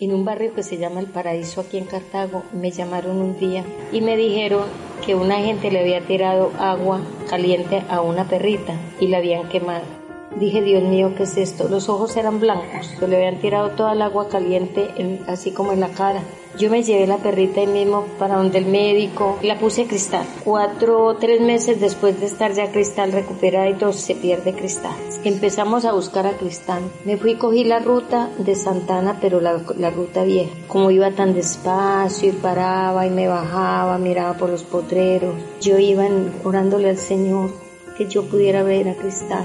en un barrio que se llama El Paraíso aquí en Cartago. Me llamaron un día y me dijeron que una gente le había tirado agua caliente a una perrita y la habían quemado. Dije, Dios mío, ¿qué es esto? Los ojos eran blancos, se le habían tirado toda el agua caliente, así como en la cara. Yo me llevé la perrita ahí mismo para donde el médico, la puse a cristal. Cuatro o tres meses después de estar ya cristal recuperada y todo, se pierde cristal. Empezamos a buscar a cristal. Me fui, cogí la ruta de Santana, pero la, la ruta vieja. Como iba tan despacio y paraba y me bajaba, miraba por los potreros. Yo iba orándole al Señor que yo pudiera ver a cristal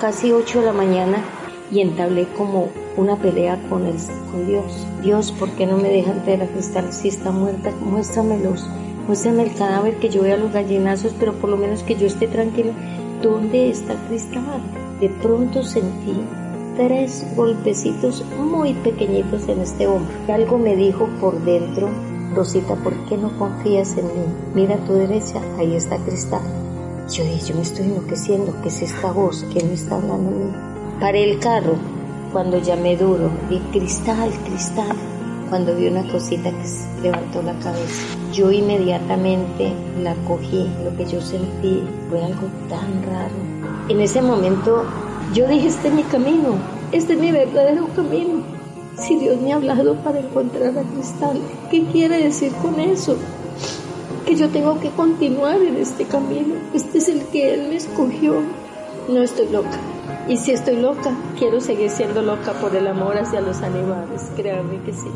casi 8 de la mañana y entablé como una pelea con, el, con Dios. Dios, ¿por qué no me dejan ver a Cristal si está muerta? Muéstramelos, muéstrame el cadáver, que yo vea los gallinazos, pero por lo menos que yo esté tranquilo. ¿Dónde está Cristal? De pronto sentí tres golpecitos muy pequeñitos en este hombro. Algo me dijo por dentro, Rosita, ¿por qué no confías en mí? Mira a tu derecha, ahí está Cristal. Yo dije, yo me estoy enloqueciendo, ¿qué es esta voz? ¿Quién me está hablando a mí? Paré el carro cuando llamé duro, vi cristal, cristal, cuando vi una cosita que levantó la cabeza. Yo inmediatamente la cogí, lo que yo sentí fue algo tan raro. En ese momento yo dije, este es mi camino, este es mi verdadero camino. Si Dios me ha hablado para encontrar a Cristal, ¿qué quiere decir con eso? que yo tengo que continuar en este camino. Este es el que Él me escogió. No estoy loca. Y si estoy loca, quiero seguir siendo loca por el amor hacia los animales. Créanme que sí.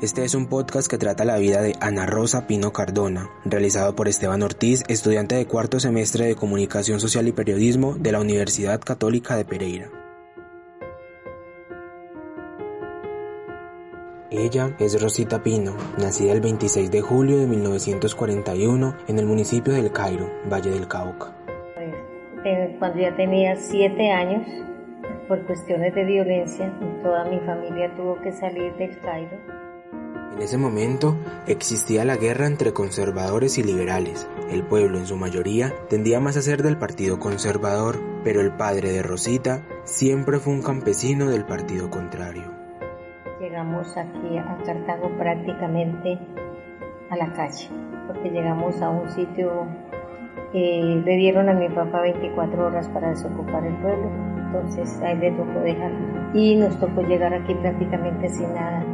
Este es un podcast que trata la vida de Ana Rosa Pino Cardona, realizado por Esteban Ortiz, estudiante de cuarto semestre de Comunicación Social y Periodismo de la Universidad Católica de Pereira. Ella es Rosita Pino, nacida el 26 de julio de 1941 en el municipio del Cairo, Valle del Cauca. Cuando ya tenía siete años, por cuestiones de violencia, toda mi familia tuvo que salir del Cairo. En ese momento existía la guerra entre conservadores y liberales. El pueblo en su mayoría tendía más a ser del partido conservador, pero el padre de Rosita siempre fue un campesino del partido contrario. Llegamos aquí a Cartago prácticamente a la calle, porque llegamos a un sitio le dieron a mi papá 24 horas para desocupar el pueblo, entonces a él le tocó dejarlo y nos tocó llegar aquí prácticamente sin nada.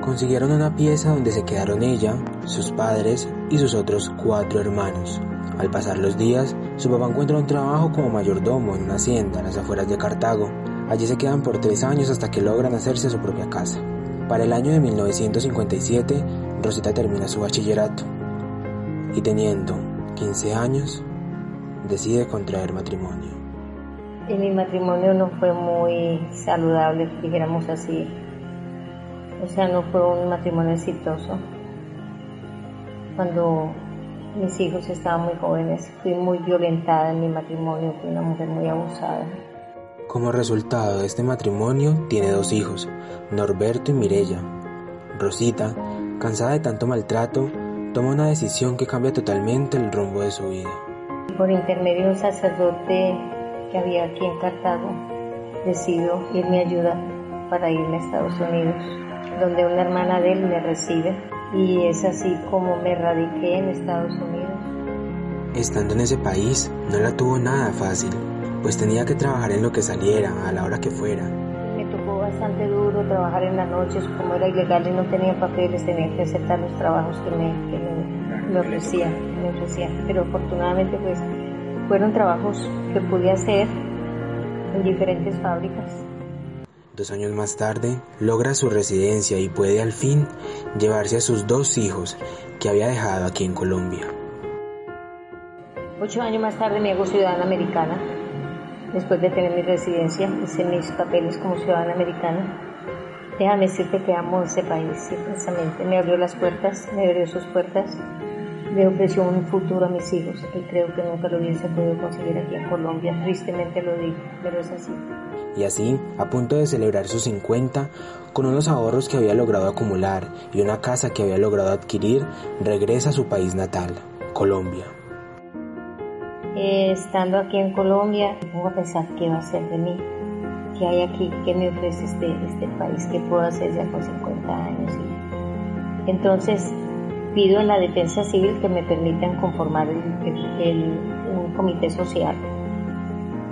Consiguieron una pieza donde se quedaron ella, sus padres y sus otros cuatro hermanos. Al pasar los días, su papá encuentra un trabajo como mayordomo en una hacienda a las afueras de Cartago Allí se quedan por tres años hasta que logran hacerse su propia casa. Para el año de 1957, Rosita termina su bachillerato y teniendo 15 años, decide contraer matrimonio. Y mi matrimonio no fue muy saludable, dijéramos así. O sea, no fue un matrimonio exitoso. Cuando mis hijos estaban muy jóvenes, fui muy violentada en mi matrimonio, fui una mujer muy abusada. Como resultado de este matrimonio tiene dos hijos, Norberto y Mirella. Rosita, cansada de tanto maltrato, toma una decisión que cambia totalmente el rumbo de su vida. Por intermedio de un sacerdote que había aquí en Cartago, decido irme a ayudar para irme a Estados Unidos, donde una hermana de él me recibe y es así como me radiqué en Estados Unidos. Estando en ese país, no la tuvo nada fácil pues tenía que trabajar en lo que saliera, a la hora que fuera. Me bastante duro trabajar en las noches, como era ilegal y no tenía papeles, tenía que aceptar los trabajos que me, que me, ofrecían, me ofrecían. Pero afortunadamente pues fueron trabajos que pude hacer en diferentes fábricas. Dos años más tarde, logra su residencia y puede al fin llevarse a sus dos hijos que había dejado aquí en Colombia. Ocho años más tarde me hago ciudadana americana después de tener mi residencia, hice mis papeles como ciudadana americana. Déjame decirte que amo ese país, sí, precisamente. Me abrió las puertas, me abrió sus puertas, me ofreció un futuro a mis hijos y creo que nunca lo hubiese podido conseguir aquí en Colombia. Tristemente lo digo, pero es así. Y así, a punto de celebrar sus 50, con unos ahorros que había logrado acumular y una casa que había logrado adquirir, regresa a su país natal, Colombia. Eh, estando aquí en Colombia, pongo a pensar qué va a ser de mí, ¿qué hay aquí? ¿Qué me ofrece este, este país? ¿Qué puedo hacer ya con 50 años? entonces pido en la defensa civil que me permitan conformar un comité social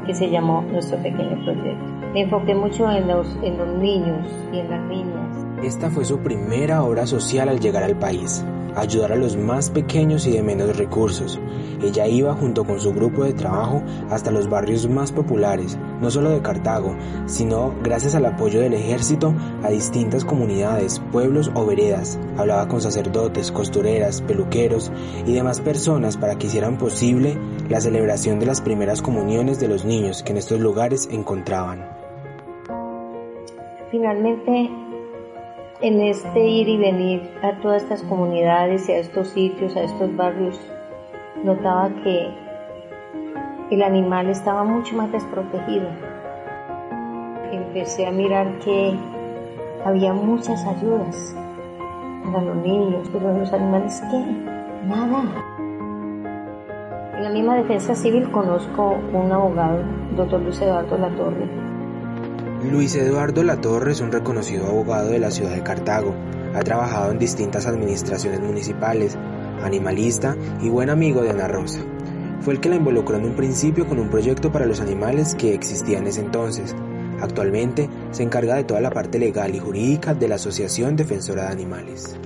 que se llamó Nuestro Pequeño Proyecto. Me enfoqué mucho en los niños y en las niñas. Esta fue su primera obra social al llegar al país ayudar a los más pequeños y de menos recursos. Ella iba junto con su grupo de trabajo hasta los barrios más populares, no solo de Cartago, sino gracias al apoyo del ejército a distintas comunidades, pueblos o veredas. Hablaba con sacerdotes, costureras, peluqueros y demás personas para que hicieran posible la celebración de las primeras comuniones de los niños que en estos lugares encontraban. Finalmente en este ir y venir a todas estas comunidades y a estos sitios, a estos barrios, notaba que el animal estaba mucho más desprotegido. Empecé a mirar que había muchas ayudas para los niños, pero los animales, ¿qué? Nada. En la misma defensa civil conozco un abogado, doctor Luis Eduardo Latorre, Luis Eduardo Latorre es un reconocido abogado de la ciudad de Cartago. Ha trabajado en distintas administraciones municipales, animalista y buen amigo de Ana Rosa. Fue el que la involucró en un principio con un proyecto para los animales que existía en ese entonces. Actualmente se encarga de toda la parte legal y jurídica de la Asociación Defensora de Animales.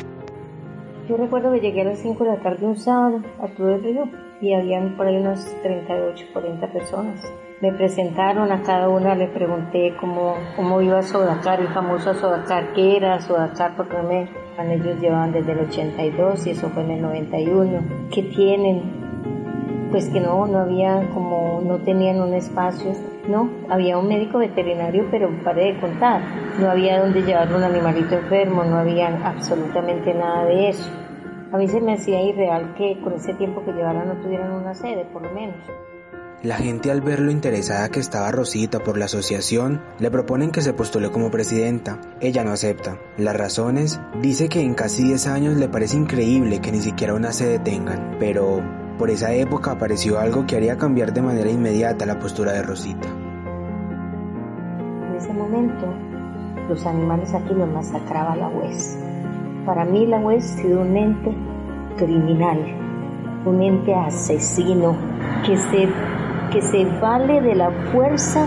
Yo recuerdo que llegué a las 5 de la tarde un sábado a el río y habían por ahí unas 38, 40 personas. Me presentaron a cada una, le pregunté cómo, cómo iba Sodacar, el famoso Sodacar, qué era Sodacar, porque me, ellos llevaban desde el 82 y eso fue en el 91. ¿Qué tienen? Pues que no, no había como, no tenían un espacio, no, había un médico veterinario, pero paré de contar, no había donde llevar un animalito enfermo, no había absolutamente nada de eso. A mí se me hacía irreal que con ese tiempo que llevaran no tuvieran una sede, por lo menos. La gente al ver lo interesada que estaba Rosita por la asociación, le proponen que se postule como presidenta. Ella no acepta. Las razones, dice que en casi 10 años le parece increíble que ni siquiera una sede tengan, pero por esa época apareció algo que haría cambiar de manera inmediata la postura de Rosita. En ese momento, los animales aquí los masacraba la UES. Para mí la UES ha sido un ente criminal, un ente asesino que se que se vale de la fuerza,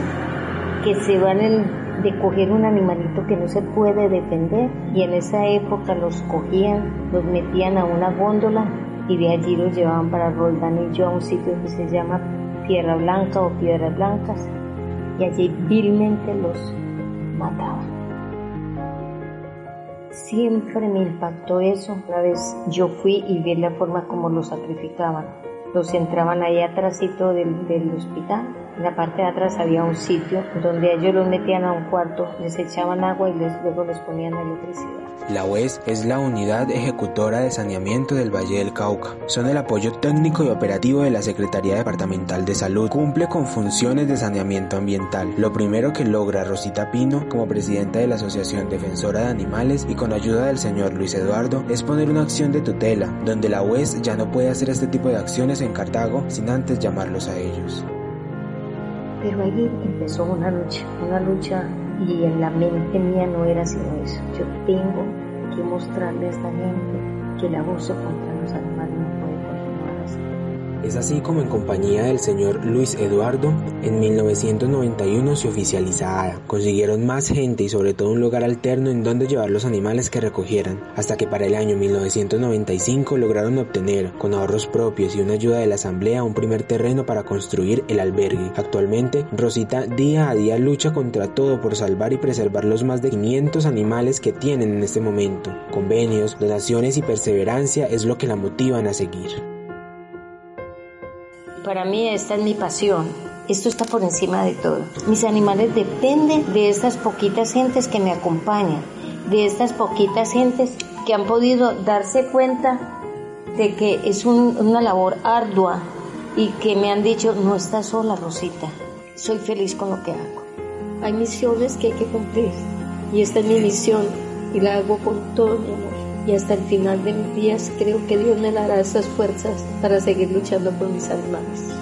que se vale de coger un animalito que no se puede defender y en esa época los cogían, los metían a una góndola y de allí los llevaban para Roldán y yo a un sitio que se llama Tierra Blanca o Piedras Blancas y allí vilmente los mataban. Siempre me impactó eso. Una vez yo fui y vi la forma como los sacrificaban los entraban ahí atrásito del, del hospital. En la parte de atrás había un sitio donde ellos los metían a un cuarto, les echaban agua y luego les ponían electricidad. La UES es la unidad ejecutora de saneamiento del Valle del Cauca. Son el apoyo técnico y operativo de la Secretaría Departamental de Salud. Cumple con funciones de saneamiento ambiental. Lo primero que logra Rosita Pino como presidenta de la Asociación Defensora de Animales y con ayuda del señor Luis Eduardo es poner una acción de tutela, donde la UES ya no puede hacer este tipo de acciones en Cartago sin antes llamarlos a ellos. Pero allí empezó una lucha, una lucha y en la mente mía no era sino eso. Yo tengo que mostrarle a esta gente que el abuso contra Es así como en compañía del señor Luis Eduardo, en 1991 se oficializa ADA. Consiguieron más gente y sobre todo un lugar alterno en donde llevar los animales que recogieran, hasta que para el año 1995 lograron obtener, con ahorros propios y una ayuda de la asamblea, un primer terreno para construir el albergue. Actualmente, Rosita día a día lucha contra todo por salvar y preservar los más de 500 animales que tienen en este momento. Convenios, donaciones y perseverancia es lo que la motivan a seguir. Para mí esta es mi pasión. Esto está por encima de todo. Mis animales dependen de estas poquitas gentes que me acompañan, de estas poquitas gentes que han podido darse cuenta de que es una labor ardua y que me han dicho, no estás sola, Rosita, soy feliz con lo que hago. Hay misiones que hay que cumplir y esta es mi misión y la hago con todo mi amor y hasta el final de mis días creo que Dios me dará esas fuerzas para seguir luchando por mis animales.